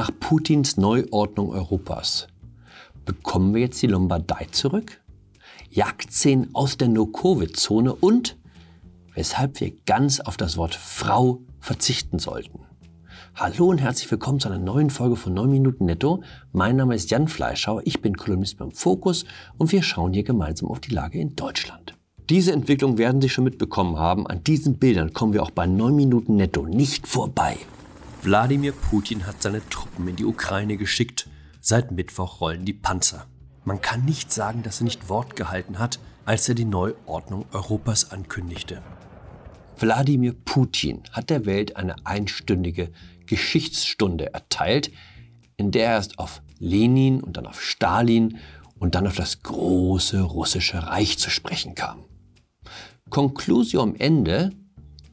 Nach Putins Neuordnung Europas bekommen wir jetzt die Lombardei zurück? Jagdszenen aus der No-Covid-Zone und weshalb wir ganz auf das Wort Frau verzichten sollten. Hallo und herzlich willkommen zu einer neuen Folge von 9 Minuten Netto. Mein Name ist Jan Fleischauer, ich bin Kolumnist beim Fokus und wir schauen hier gemeinsam auf die Lage in Deutschland. Diese Entwicklung werden Sie schon mitbekommen haben. An diesen Bildern kommen wir auch bei 9 Minuten Netto nicht vorbei. Wladimir Putin hat seine Truppen in die Ukraine geschickt. Seit Mittwoch rollen die Panzer. Man kann nicht sagen, dass er nicht Wort gehalten hat, als er die Neuordnung Europas ankündigte. Wladimir Putin hat der Welt eine einstündige Geschichtsstunde erteilt, in der er erst auf Lenin und dann auf Stalin und dann auf das große russische Reich zu sprechen kam. Conclusio am Ende,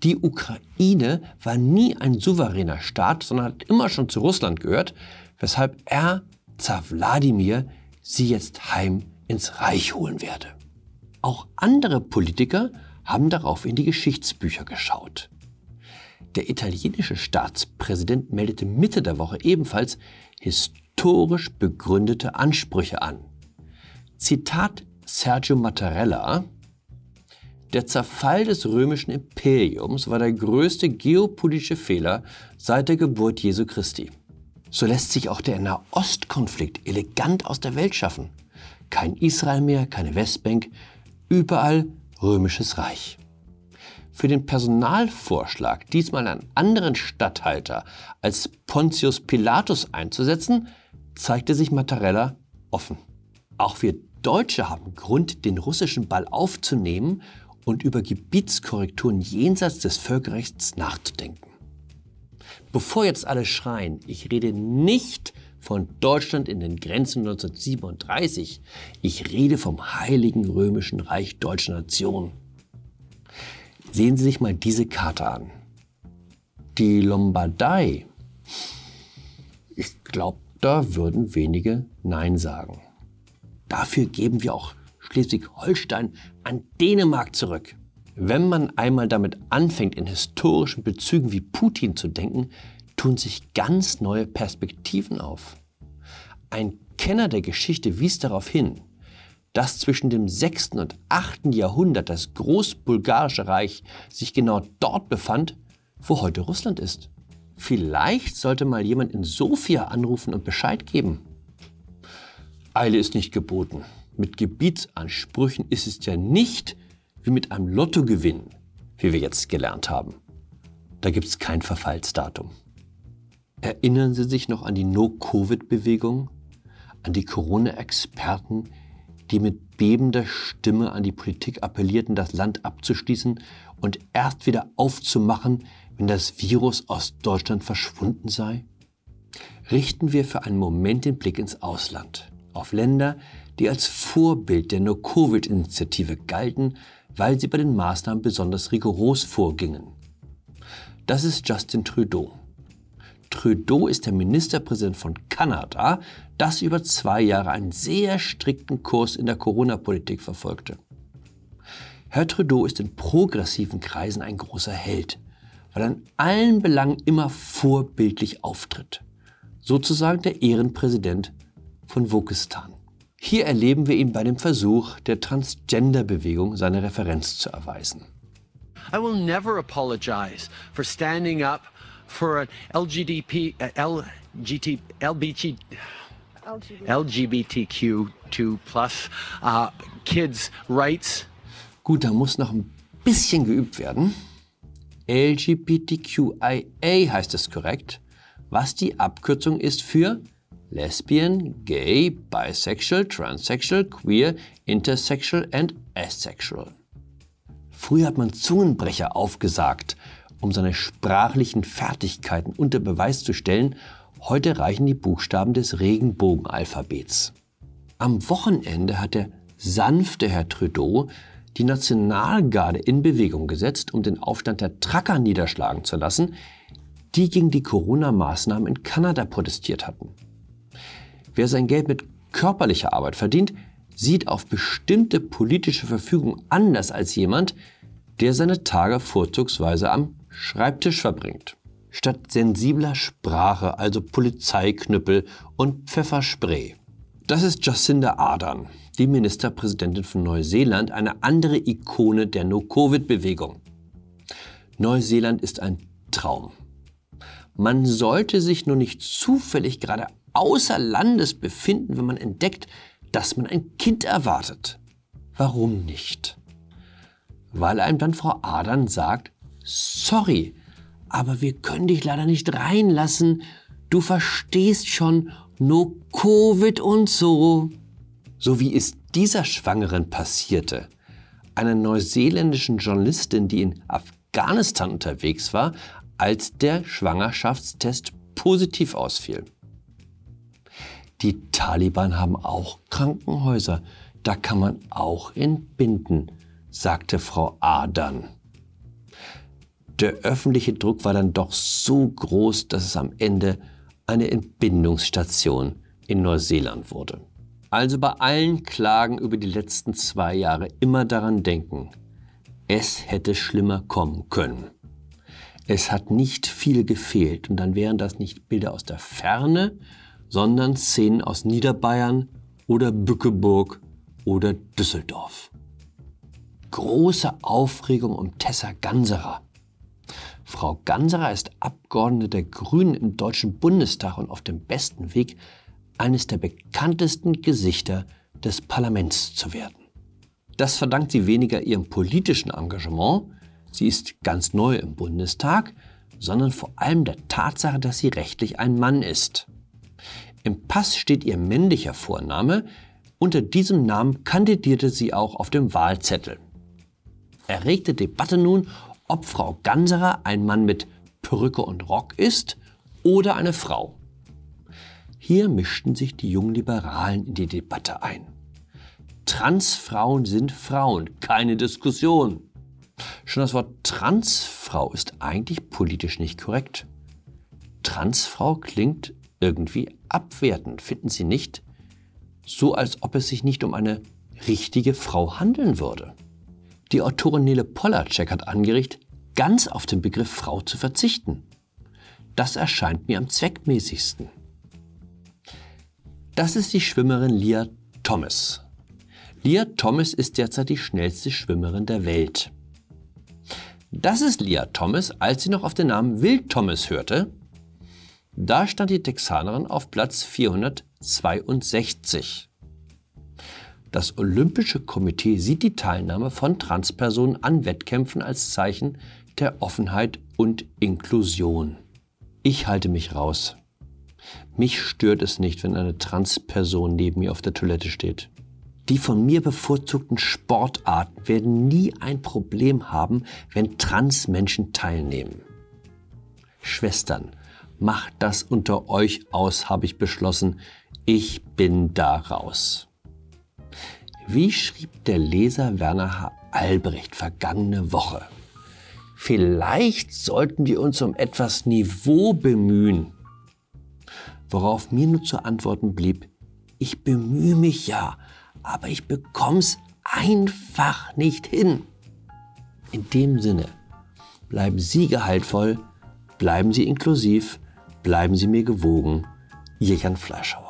die Ukraine war nie ein souveräner Staat, sondern hat immer schon zu Russland gehört, weshalb er, Zar Wladimir, sie jetzt heim ins Reich holen werde. Auch andere Politiker haben darauf in die Geschichtsbücher geschaut. Der italienische Staatspräsident meldete Mitte der Woche ebenfalls historisch begründete Ansprüche an. Zitat Sergio Mattarella, der Zerfall des römischen Imperiums war der größte geopolitische Fehler seit der Geburt Jesu Christi. So lässt sich auch der Nahostkonflikt elegant aus der Welt schaffen. Kein Israel mehr, keine Westbank, überall römisches Reich. Für den Personalvorschlag, diesmal einen anderen Statthalter als Pontius Pilatus einzusetzen, zeigte sich Mattarella offen. Auch wir Deutsche haben Grund, den russischen Ball aufzunehmen und über Gebietskorrekturen jenseits des Völkerrechts nachzudenken. Bevor jetzt alle schreien, ich rede nicht von Deutschland in den Grenzen 1937, ich rede vom Heiligen Römischen Reich Deutscher Nation. Sehen Sie sich mal diese Karte an. Die Lombardei, ich glaube, da würden wenige Nein sagen. Dafür geben wir auch Schleswig-Holstein an Dänemark zurück. Wenn man einmal damit anfängt, in historischen Bezügen wie Putin zu denken, tun sich ganz neue Perspektiven auf. Ein Kenner der Geschichte wies darauf hin, dass zwischen dem 6. und 8. Jahrhundert das Großbulgarische Reich sich genau dort befand, wo heute Russland ist. Vielleicht sollte mal jemand in Sofia anrufen und Bescheid geben. Eile ist nicht geboten. Mit Gebietsansprüchen ist es ja nicht wie mit einem Lottogewinn, wie wir jetzt gelernt haben. Da gibt es kein Verfallsdatum. Erinnern Sie sich noch an die No-Covid-Bewegung, an die Corona-Experten, die mit bebender Stimme an die Politik appellierten, das Land abzuschließen und erst wieder aufzumachen, wenn das Virus aus Deutschland verschwunden sei? Richten wir für einen Moment den Blick ins Ausland, auf Länder, die als Vorbild der No-Covid-Initiative galten, weil sie bei den Maßnahmen besonders rigoros vorgingen. Das ist Justin Trudeau. Trudeau ist der Ministerpräsident von Kanada, das über zwei Jahre einen sehr strikten Kurs in der Corona-Politik verfolgte. Herr Trudeau ist in progressiven Kreisen ein großer Held, weil er in allen Belangen immer vorbildlich auftritt. Sozusagen der Ehrenpräsident von Wokistan. Hier erleben wir ihn bei dem Versuch der Transgender-Bewegung seine Referenz zu erweisen. I will never apologize for standing up for an LGDP, uh, LGT, LBG, LGBTQ2 plus uh, kids' rights. Gut, da muss noch ein bisschen geübt werden. LGBTQIA heißt es korrekt, was die Abkürzung ist für lesbian, gay, bisexual, transsexual, queer, intersexual and asexual. Früher hat man Zungenbrecher aufgesagt, um seine sprachlichen Fertigkeiten unter Beweis zu stellen. Heute reichen die Buchstaben des Regenbogenalphabets. Am Wochenende hat der sanfte Herr Trudeau die Nationalgarde in Bewegung gesetzt, um den Aufstand der Tracker niederschlagen zu lassen, die gegen die Corona-Maßnahmen in Kanada protestiert hatten. Wer sein Geld mit körperlicher Arbeit verdient, sieht auf bestimmte politische Verfügung anders als jemand, der seine Tage vorzugsweise am Schreibtisch verbringt. statt sensibler Sprache, also Polizeiknüppel und Pfefferspray. Das ist Jacinda Ardern, die Ministerpräsidentin von Neuseeland, eine andere Ikone der No-Covid-Bewegung. Neuseeland ist ein Traum. Man sollte sich nur nicht zufällig gerade außer Landes befinden, wenn man entdeckt, dass man ein Kind erwartet. Warum nicht? Weil einem dann Frau Adern sagt, sorry, aber wir können dich leider nicht reinlassen. Du verstehst schon, no Covid und so. So wie es dieser Schwangeren passierte, einer neuseeländischen Journalistin, die in Afghanistan unterwegs war, als der Schwangerschaftstest positiv ausfiel. Die Taliban haben auch Krankenhäuser, da kann man auch entbinden, sagte Frau A. dann. Der öffentliche Druck war dann doch so groß, dass es am Ende eine Entbindungsstation in Neuseeland wurde. Also bei allen Klagen über die letzten zwei Jahre immer daran denken, es hätte schlimmer kommen können. Es hat nicht viel gefehlt und dann wären das nicht Bilder aus der Ferne, sondern Szenen aus Niederbayern oder Bückeburg oder Düsseldorf. Große Aufregung um Tessa Ganserer. Frau Ganserer ist Abgeordnete der Grünen im Deutschen Bundestag und auf dem besten Weg, eines der bekanntesten Gesichter des Parlaments zu werden. Das verdankt sie weniger ihrem politischen Engagement, sie ist ganz neu im Bundestag, sondern vor allem der Tatsache, dass sie rechtlich ein Mann ist. Im Pass steht ihr männlicher Vorname, unter diesem Namen kandidierte sie auch auf dem Wahlzettel. Erregte Debatte nun, ob Frau Ganserer ein Mann mit Perücke und Rock ist oder eine Frau. Hier mischten sich die jungen Liberalen in die Debatte ein. Transfrauen sind Frauen, keine Diskussion. Schon das Wort Transfrau ist eigentlich politisch nicht korrekt. Transfrau klingt irgendwie abwertend, finden Sie nicht? So als ob es sich nicht um eine richtige Frau handeln würde. Die Autorin Nele Polacek hat angeregt, ganz auf den Begriff Frau zu verzichten. Das erscheint mir am zweckmäßigsten. Das ist die Schwimmerin Lia Thomas. Lia Thomas ist derzeit die schnellste Schwimmerin der Welt. Das ist Lia Thomas, als sie noch auf den Namen Will Thomas hörte. Da stand die Texanerin auf Platz 462. Das Olympische Komitee sieht die Teilnahme von Transpersonen an Wettkämpfen als Zeichen der Offenheit und Inklusion. Ich halte mich raus. Mich stört es nicht, wenn eine Transperson neben mir auf der Toilette steht. Die von mir bevorzugten Sportarten werden nie ein Problem haben, wenn Transmenschen teilnehmen. Schwestern, macht das unter euch aus, habe ich beschlossen. Ich bin da raus. Wie schrieb der Leser Werner H. Albrecht vergangene Woche? Vielleicht sollten wir uns um etwas Niveau bemühen. Worauf mir nur zu antworten blieb, ich bemühe mich ja, aber ich bekomm's einfach nicht hin. In dem Sinne, bleiben Sie gehaltvoll, bleiben Sie inklusiv, bleiben Sie mir gewogen. Ihr Jan Fleischhauer.